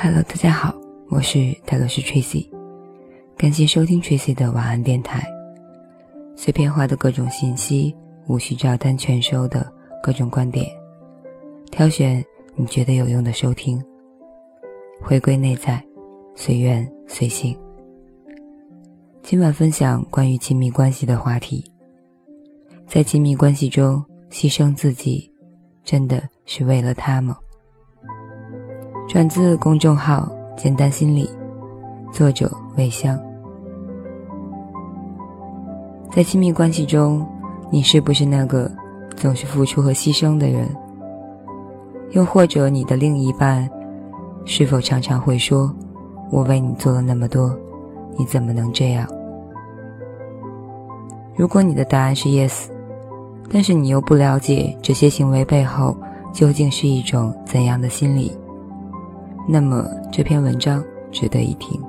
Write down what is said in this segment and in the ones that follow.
Hello，大家好，我是泰罗斯 Tracy，感谢收听 Tracy 的晚安电台。碎片化的各种信息，无需照单全收的各种观点，挑选你觉得有用的收听。回归内在，随缘随性。今晚分享关于亲密关系的话题。在亲密关系中牺牲自己，真的是为了他吗？转自公众号“简单心理”，作者魏香。在亲密关系中，你是不是那个总是付出和牺牲的人？又或者你的另一半，是否常常会说：“我为你做了那么多，你怎么能这样？”如果你的答案是 yes。但是你又不了解这些行为背后究竟是一种怎样的心理，那么这篇文章值得一听。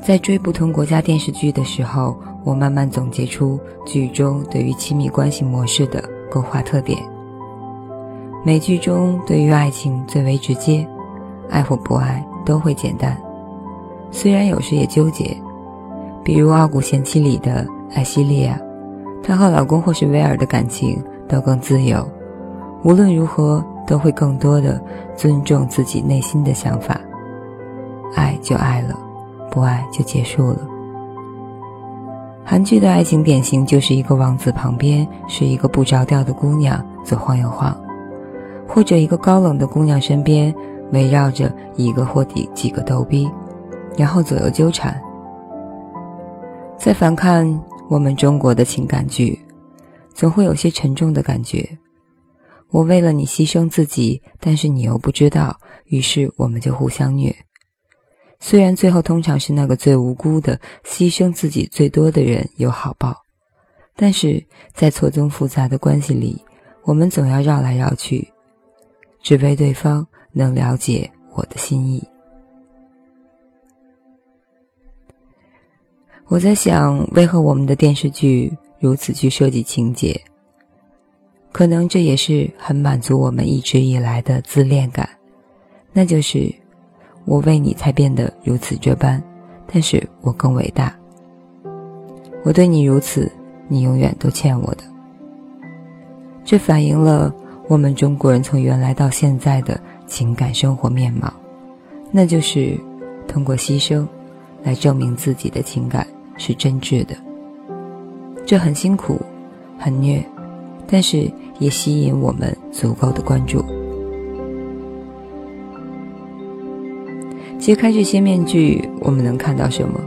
在追不同国家电视剧的时候，我慢慢总结出剧中对于亲密关系模式的勾画特点。美剧中对于爱情最为直接，爱或不爱都会简单，虽然有时也纠结，比如《傲骨贤妻》里的。艾希莉亚，她和老公或是威尔的感情都更自由，无论如何都会更多的尊重自己内心的想法，爱就爱了，不爱就结束了。韩剧的爱情典型就是一个王子旁边是一个不着调的姑娘左晃右晃，或者一个高冷的姑娘身边围绕着一个或几几个逗逼，然后左右纠缠。再反看。我们中国的情感剧，总会有些沉重的感觉。我为了你牺牲自己，但是你又不知道，于是我们就互相虐。虽然最后通常是那个最无辜的、牺牲自己最多的人有好报，但是在错综复杂的关系里，我们总要绕来绕去，只为对方能了解我的心意。我在想，为何我们的电视剧如此去设计情节？可能这也是很满足我们一直以来的自恋感，那就是我为你才变得如此这般，但是我更伟大。我对你如此，你永远都欠我的。这反映了我们中国人从原来到现在的情感生活面貌，那就是通过牺牲来证明自己的情感。是真挚的，这很辛苦，很虐，但是也吸引我们足够的关注。揭开这些面具，我们能看到什么？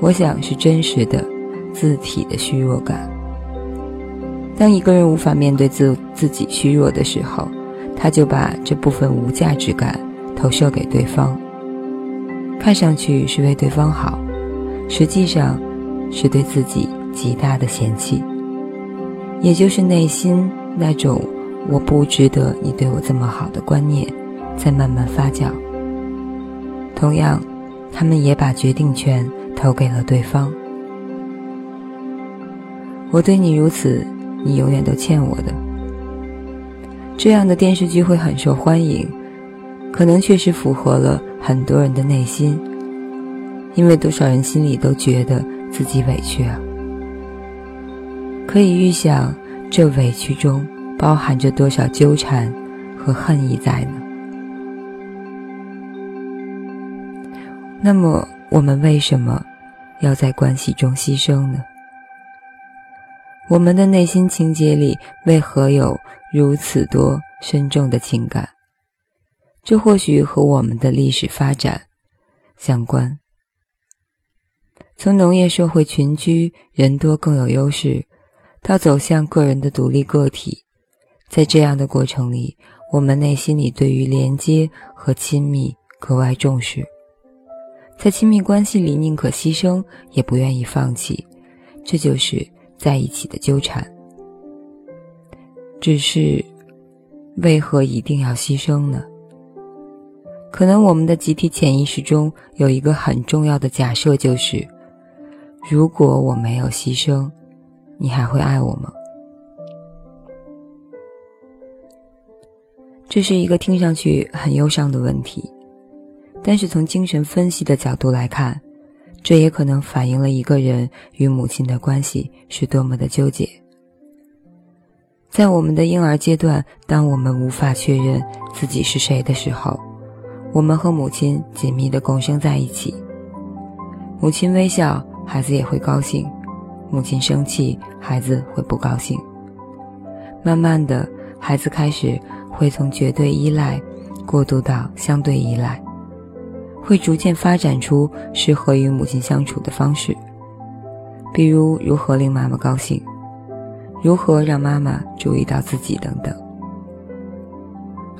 我想是真实的字体的虚弱感。当一个人无法面对自自己虚弱的时候，他就把这部分无价值感投射给对方，看上去是为对方好。实际上，是对自己极大的嫌弃，也就是内心那种“我不值得你对我这么好的”观念，在慢慢发酵。同样，他们也把决定权投给了对方。我对你如此，你永远都欠我的。这样的电视剧会很受欢迎，可能确实符合了很多人的内心。因为多少人心里都觉得自己委屈啊，可以预想这委屈中包含着多少纠缠和恨意在呢？那么我们为什么要在关系中牺牲呢？我们的内心情节里为何有如此多深重的情感？这或许和我们的历史发展相关。从农业社会群居，人多更有优势，到走向个人的独立个体，在这样的过程里，我们内心里对于连接和亲密格外重视，在亲密关系里宁可牺牲也不愿意放弃，这就是在一起的纠缠。只是，为何一定要牺牲呢？可能我们的集体潜意识中有一个很重要的假设，就是。如果我没有牺牲，你还会爱我吗？这是一个听上去很忧伤的问题，但是从精神分析的角度来看，这也可能反映了一个人与母亲的关系是多么的纠结。在我们的婴儿阶段，当我们无法确认自己是谁的时候，我们和母亲紧密的共生在一起。母亲微笑，孩子也会高兴；母亲生气，孩子会不高兴。慢慢的，孩子开始。会从绝对依赖过渡到相对依赖，会逐渐发展出适合与母亲相处的方式，比如如何令妈妈高兴，如何让妈妈注意到自己等等。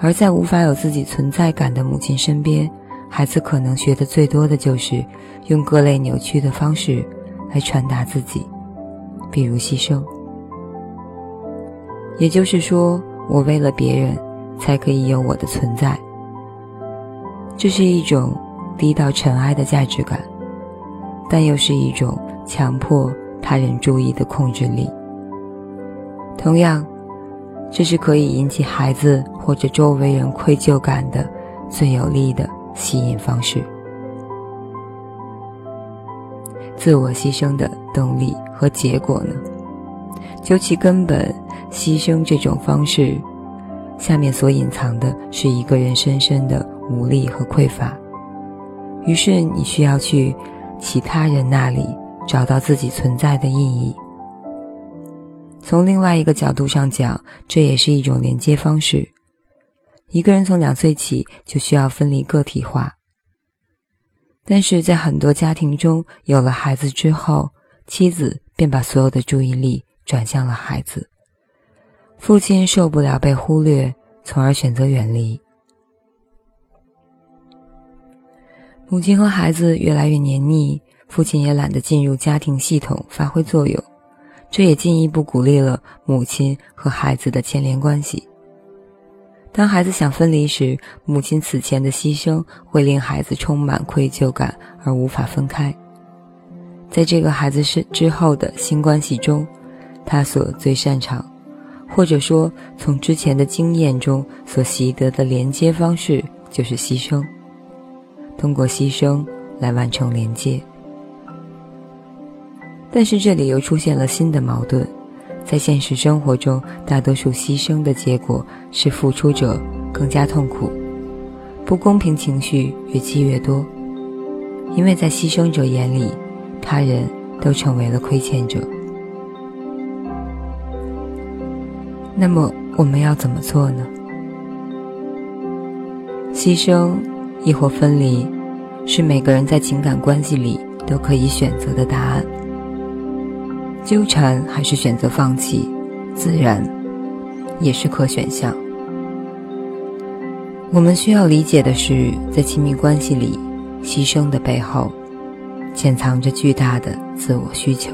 而在无法有自己存在感的母亲身边，孩子可能学的最多的就是用各类扭曲的方式来传达自己，比如牺牲。也就是说。我为了别人，才可以有我的存在。这是一种低到尘埃的价值感，但又是一种强迫他人注意的控制力。同样，这是可以引起孩子或者周围人愧疚感的最有力的吸引方式。自我牺牲的动力和结果呢？究其根本。牺牲这种方式，下面所隐藏的是一个人深深的无力和匮乏。于是你需要去其他人那里找到自己存在的意义。从另外一个角度上讲，这也是一种连接方式。一个人从两岁起就需要分离个体化，但是在很多家庭中，有了孩子之后，妻子便把所有的注意力转向了孩子。父亲受不了被忽略，从而选择远离。母亲和孩子越来越黏腻，父亲也懒得进入家庭系统发挥作用，这也进一步鼓励了母亲和孩子的牵连关系。当孩子想分离时，母亲此前的牺牲会令孩子充满愧疚感而无法分开。在这个孩子是之后的新关系中，他所最擅长。或者说，从之前的经验中所习得的连接方式就是牺牲，通过牺牲来完成连接。但是这里又出现了新的矛盾，在现实生活中，大多数牺牲的结果是付出者更加痛苦，不公平情绪越积越多，因为在牺牲者眼里，他人都成为了亏欠者。那么我们要怎么做呢？牺牲亦或分离，是每个人在情感关系里都可以选择的答案。纠缠还是选择放弃，自然也是可选项。我们需要理解的是，在亲密关系里，牺牲的背后，潜藏着巨大的自我需求。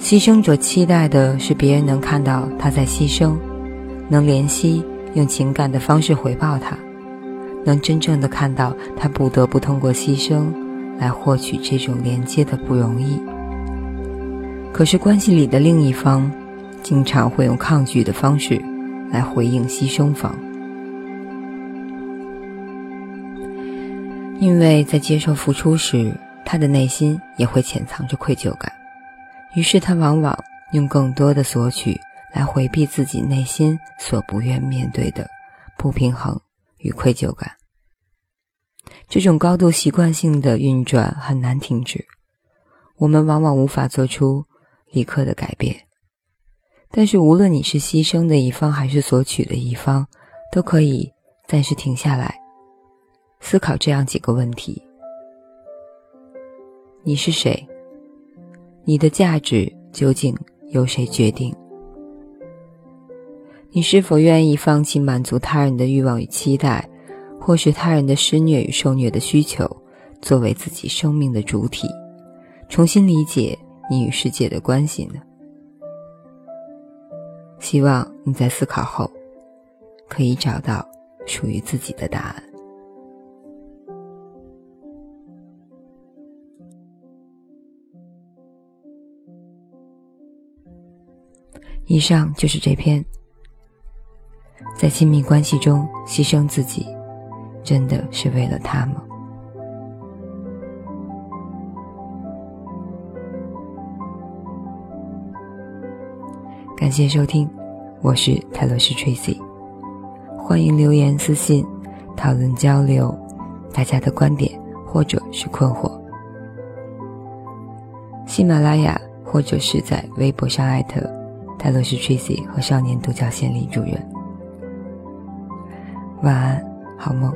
牺牲者期待的是别人能看到他在牺牲，能怜惜，用情感的方式回报他，能真正的看到他不得不通过牺牲来获取这种连接的不容易。可是关系里的另一方，经常会用抗拒的方式来回应牺牲方，因为在接受付出时，他的内心也会潜藏着愧疚感。于是他往往用更多的索取来回避自己内心所不愿面对的不平衡与愧疚感。这种高度习惯性的运转很难停止，我们往往无法做出立刻的改变。但是无论你是牺牲的一方还是索取的一方，都可以暂时停下来，思考这样几个问题：你是谁？你的价值究竟由谁决定？你是否愿意放弃满足他人的欲望与期待，或是他人的施虐与受虐的需求，作为自己生命的主体，重新理解你与世界的关系呢？希望你在思考后，可以找到属于自己的答案。以上就是这篇。在亲密关系中牺牲自己，真的是为了他吗？感谢收听，我是泰勒斯 Tracy，欢迎留言私信讨论交流大家的观点或者是困惑。喜马拉雅或者是在微博上艾特泰勒斯 Tracy 和少年独角仙李主任。晚安，好梦。